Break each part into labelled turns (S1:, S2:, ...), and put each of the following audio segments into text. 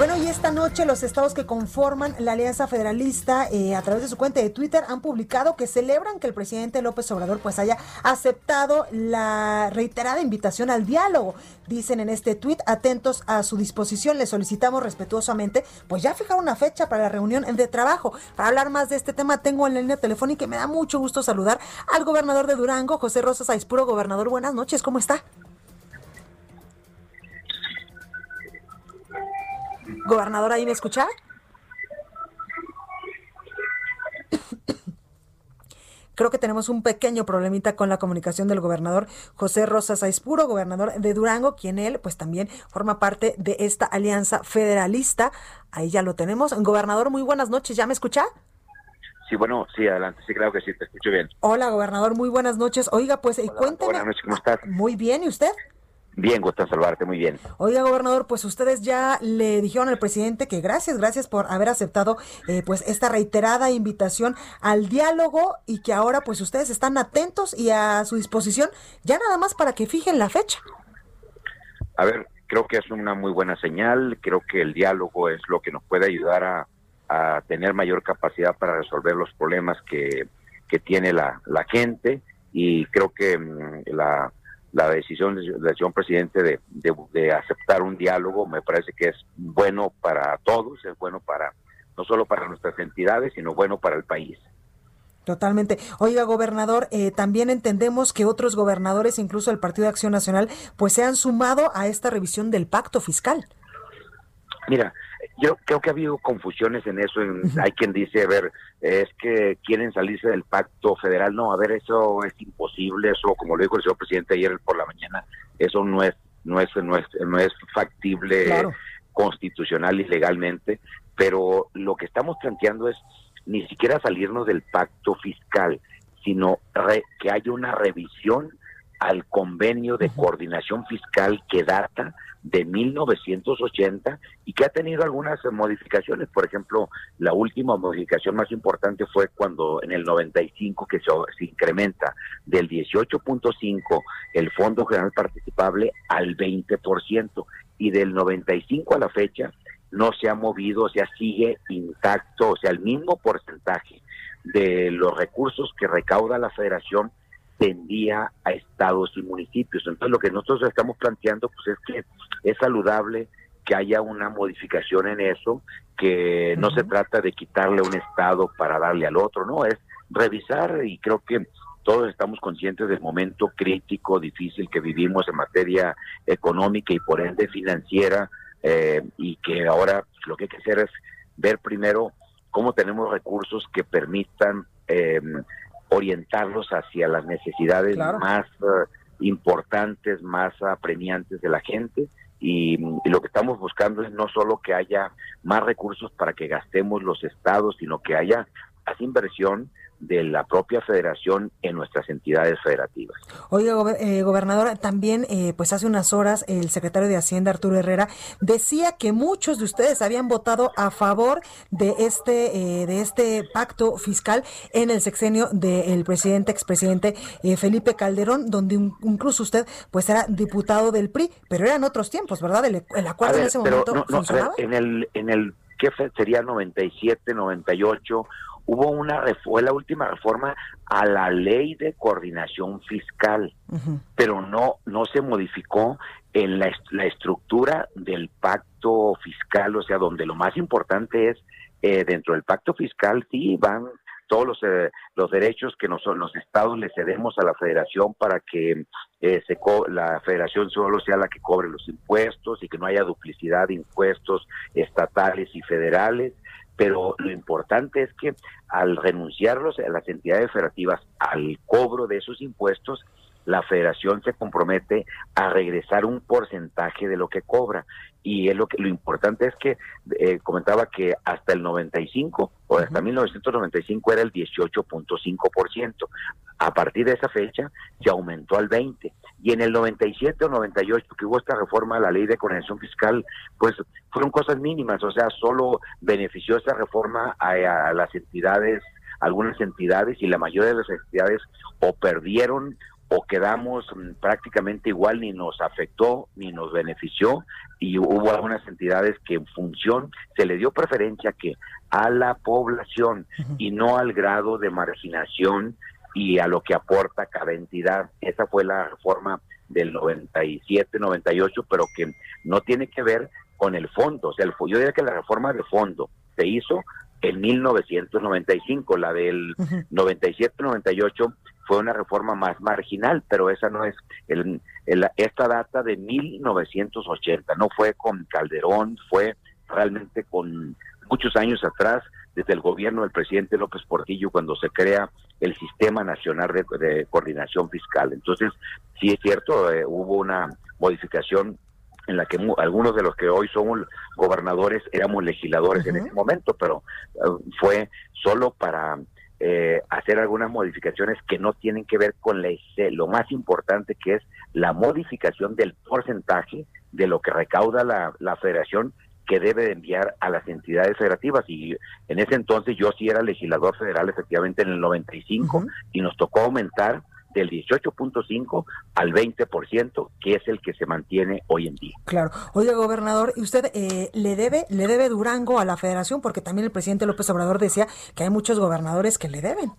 S1: Bueno, y esta noche los estados que conforman la Alianza Federalista eh, a través de su cuenta de Twitter han publicado que celebran que el presidente López Obrador pues haya aceptado la reiterada invitación al diálogo. Dicen en este tuit, atentos a su disposición, le solicitamos respetuosamente pues ya fijar una fecha para la reunión de trabajo. Para hablar más de este tema tengo en la línea telefónica y me da mucho gusto saludar al gobernador de Durango, José Rosas Aispuro. Gobernador, buenas noches, ¿cómo está? Gobernador, ¿ahí me escucha? Creo que tenemos un pequeño problemita con la comunicación del gobernador José Rosas Aispuro, gobernador de Durango, quien él pues también forma parte de esta alianza federalista. Ahí ya lo tenemos. Gobernador, muy buenas noches. ¿Ya me escucha?
S2: Sí, bueno, sí, adelante. Sí, claro que sí, te escucho bien.
S1: Hola, gobernador, muy buenas noches. Oiga, pues
S2: Hola,
S1: cuénteme.
S2: Buenas noches, ¿cómo estás?
S1: Muy bien, ¿y usted?
S2: Bien, gusto en saludarte, muy bien.
S1: Oiga, gobernador, pues ustedes ya le dijeron al presidente que gracias, gracias por haber aceptado eh, pues esta reiterada invitación al diálogo y que ahora pues ustedes están atentos y a su disposición ya nada más para que fijen la fecha.
S2: A ver, creo que es una muy buena señal, creo que el diálogo es lo que nos puede ayudar a, a tener mayor capacidad para resolver los problemas que, que tiene la, la gente y creo que mm, la la decisión la decisión presidente de, de, de, aceptar un diálogo me parece que es bueno para todos, es bueno para no solo para nuestras entidades, sino bueno para el país.
S1: Totalmente. Oiga, gobernador, eh, también entendemos que otros gobernadores, incluso el Partido de Acción Nacional, pues se han sumado a esta revisión del pacto fiscal.
S2: Mira, yo creo que ha habido confusiones en eso. En, hay quien dice, a ver, es que quieren salirse del pacto federal. No, a ver, eso es imposible. Eso, como lo dijo el señor presidente ayer por la mañana, eso no es, no es, no es, no es factible claro. constitucional y legalmente. Pero lo que estamos planteando es ni siquiera salirnos del pacto fiscal, sino re, que haya una revisión al convenio de coordinación fiscal que data de 1980 y que ha tenido algunas modificaciones. Por ejemplo, la última modificación más importante fue cuando en el 95 que se, incrementa del 18.5 el Fondo General Participable al 20% y del 95 a la fecha no se ha movido, o sea, sigue intacto, o sea, el mismo porcentaje de los recursos que recauda la federación tendía a estados y municipios. Entonces lo que nosotros estamos planteando pues es que es saludable que haya una modificación en eso, que no uh -huh. se trata de quitarle un estado para darle al otro, no, es revisar y creo que todos estamos conscientes del momento crítico, difícil que vivimos en materia económica y por ende financiera eh, y que ahora pues, lo que hay que hacer es ver primero cómo tenemos recursos que permitan eh, orientarlos hacia las necesidades claro. más uh, importantes, más apremiantes de la gente. Y, y, lo que estamos buscando es no solo que haya más recursos para que gastemos los estados, sino que haya inversión de la propia federación en nuestras entidades federativas.
S1: Oiga, go eh, gobernador, también eh, pues hace unas horas el secretario de Hacienda, Arturo Herrera, decía que muchos de ustedes habían votado a favor de este, eh, de este pacto fiscal en el sexenio del presidente, expresidente eh, Felipe Calderón, donde un, incluso usted pues era diputado del PRI, pero eran otros tiempos, ¿verdad? El, el acuerdo
S2: ver,
S1: en ese momento
S2: no, no,
S1: funcionaba.
S2: Ver, en el, en el, ¿qué sería 97, 98? Hubo una fue la última reforma a la ley de coordinación fiscal, uh -huh. pero no no se modificó en la, la, estructura del pacto fiscal, o sea, donde lo más importante es eh, dentro del pacto fiscal sí van todos los, eh, los derechos que nos, los estados le cedemos a la federación para que eh, se la federación solo sea la que cobre los impuestos y que no haya duplicidad de impuestos estatales y federales pero lo importante es que al renunciarlos a las entidades federativas al cobro de esos impuestos, la federación se compromete a regresar un porcentaje de lo que cobra. Y es lo que lo importante es que eh, comentaba que hasta el 95 o hasta 1995 era el 18.5%. A partir de esa fecha se aumentó al 20 y en el 97 o 98 que hubo esta reforma a la ley de coordinación fiscal, pues fueron cosas mínimas, o sea, solo benefició esa reforma a, a las entidades algunas entidades y la mayoría de las entidades o perdieron o quedamos mm, prácticamente igual, ni nos afectó ni nos benefició, y hubo algunas entidades que en función se le dio preferencia que a la población y no al grado de marginación y a lo que aporta cada entidad. Esa fue la reforma del 97, 98, pero que no tiene que ver con el fondo. O sea, el, yo diría que la reforma de fondo se hizo en 1995, la del 97-98 fue una reforma más marginal, pero esa no es el, esta data de 1980, no fue con Calderón, fue realmente con muchos años atrás, desde el gobierno del presidente López Portillo, cuando se crea el Sistema Nacional de, Coordinación Fiscal. Entonces, sí es cierto, eh, hubo una modificación en la que algunos de los que hoy somos gobernadores éramos legisladores en ese momento, pero eh, fue solo para eh, hacer algunas modificaciones que no tienen que ver con lo más importante que es la modificación del porcentaje de lo que recauda la, federación que debe enviar a las entidades federativas. Y en ese entonces yo sí era legislador federal efectivamente en el 95 y nos tocó aumentar del 18.5 al 20%, que es el que se mantiene hoy en día.
S1: Claro. Oiga, gobernador, ¿y usted eh, le debe le debe Durango a la federación? Porque también el presidente López Obrador decía que hay muchos gobernadores que le deben.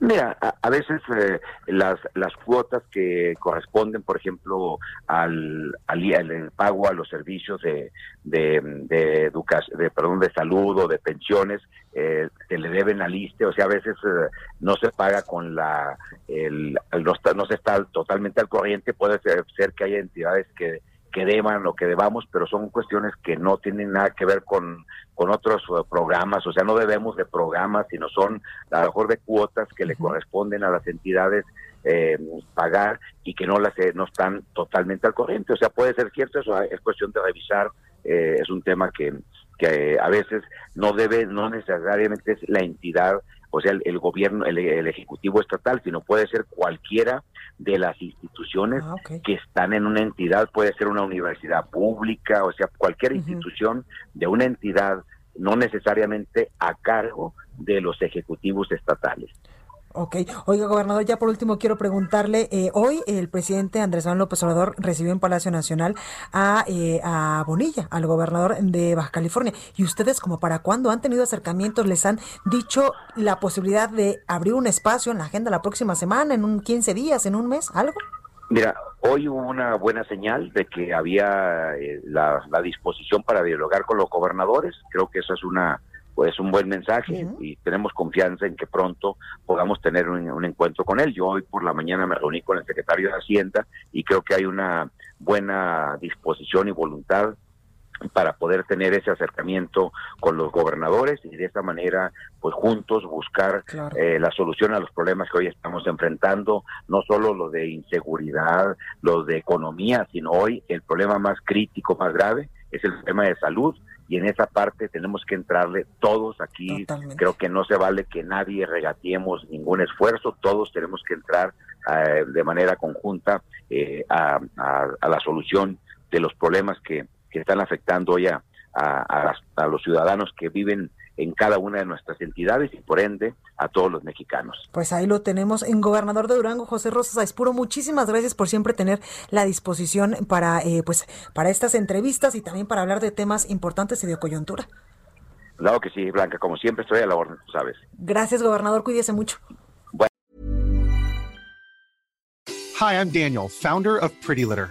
S2: Mira, a, veces eh, las, las cuotas que corresponden, por ejemplo, al, al, pago a los servicios de, de, de, educación, de, perdón, de salud o de pensiones, eh, se le deben al ISTE, o sea, a veces eh, no se paga con la, el, no, se está totalmente al corriente, puede ser, ser que haya entidades que que deban o que debamos, pero son cuestiones que no tienen nada que ver con, con otros eh, programas, o sea, no debemos de programas, sino son a lo mejor de cuotas que le corresponden a las entidades eh, pagar y que no las eh, no están totalmente al corriente. O sea, puede ser cierto, eso es cuestión de revisar, es un tema que, que a veces no debe, no necesariamente es la entidad o sea, el, gobierno, el, ejecutivo estatal, sino puede ser cualquiera de las instituciones ah, que están en una entidad, puede ser una universidad pública, o sea, cualquier institución de una entidad, no necesariamente a cargo de los ejecutivos estatales.
S1: Ok. Oiga, gobernador, ya por último quiero preguntarle, eh, hoy el presidente Andrés Manuel López Obrador recibió en Palacio Nacional a, eh, a Bonilla, al gobernador de Baja California. ¿Y ustedes como para cuándo han tenido acercamientos? ¿Les han dicho la posibilidad de abrir un espacio en la agenda la próxima semana, en un 15 días, en un mes, algo?
S2: Mira, hoy hubo una buena señal de que había eh, la, la disposición para dialogar con los gobernadores. Creo que eso es una pues un buen mensaje y tenemos confianza en que pronto podamos tener un, encuentro con él. Yo hoy por la mañana me reuní con el secretario de Hacienda y creo que hay una buena disposición y voluntad para poder tener ese acercamiento con los gobernadores y de esa manera, pues juntos buscar eh, la solución a los problemas que hoy estamos enfrentando, no solo lo de inseguridad, lo de economía, sino hoy el problema más crítico, más grave, es el tema de salud y en esa parte tenemos que entrarle todos aquí. Creo que no se vale que nadie regatiemos ningún esfuerzo, todos tenemos que entrar eh, de manera conjunta eh, a, la solución de los problemas que, están afectando hoy a, a los ciudadanos que viven en cada una de nuestras entidades y por ende a todos los mexicanos.
S1: Pues ahí lo tenemos en Gobernador de Durango, José Rosas Aispuro. Muchísimas gracias por siempre tener la disposición para, eh, pues, para estas entrevistas y también para hablar de temas importantes y de coyuntura.
S2: Claro que sí, Blanca, como siempre estoy a la orden, tú sabes.
S1: Gracias, gobernador, cuídese mucho.
S3: Hi, I'm Daniel, founder of Pretty Litter.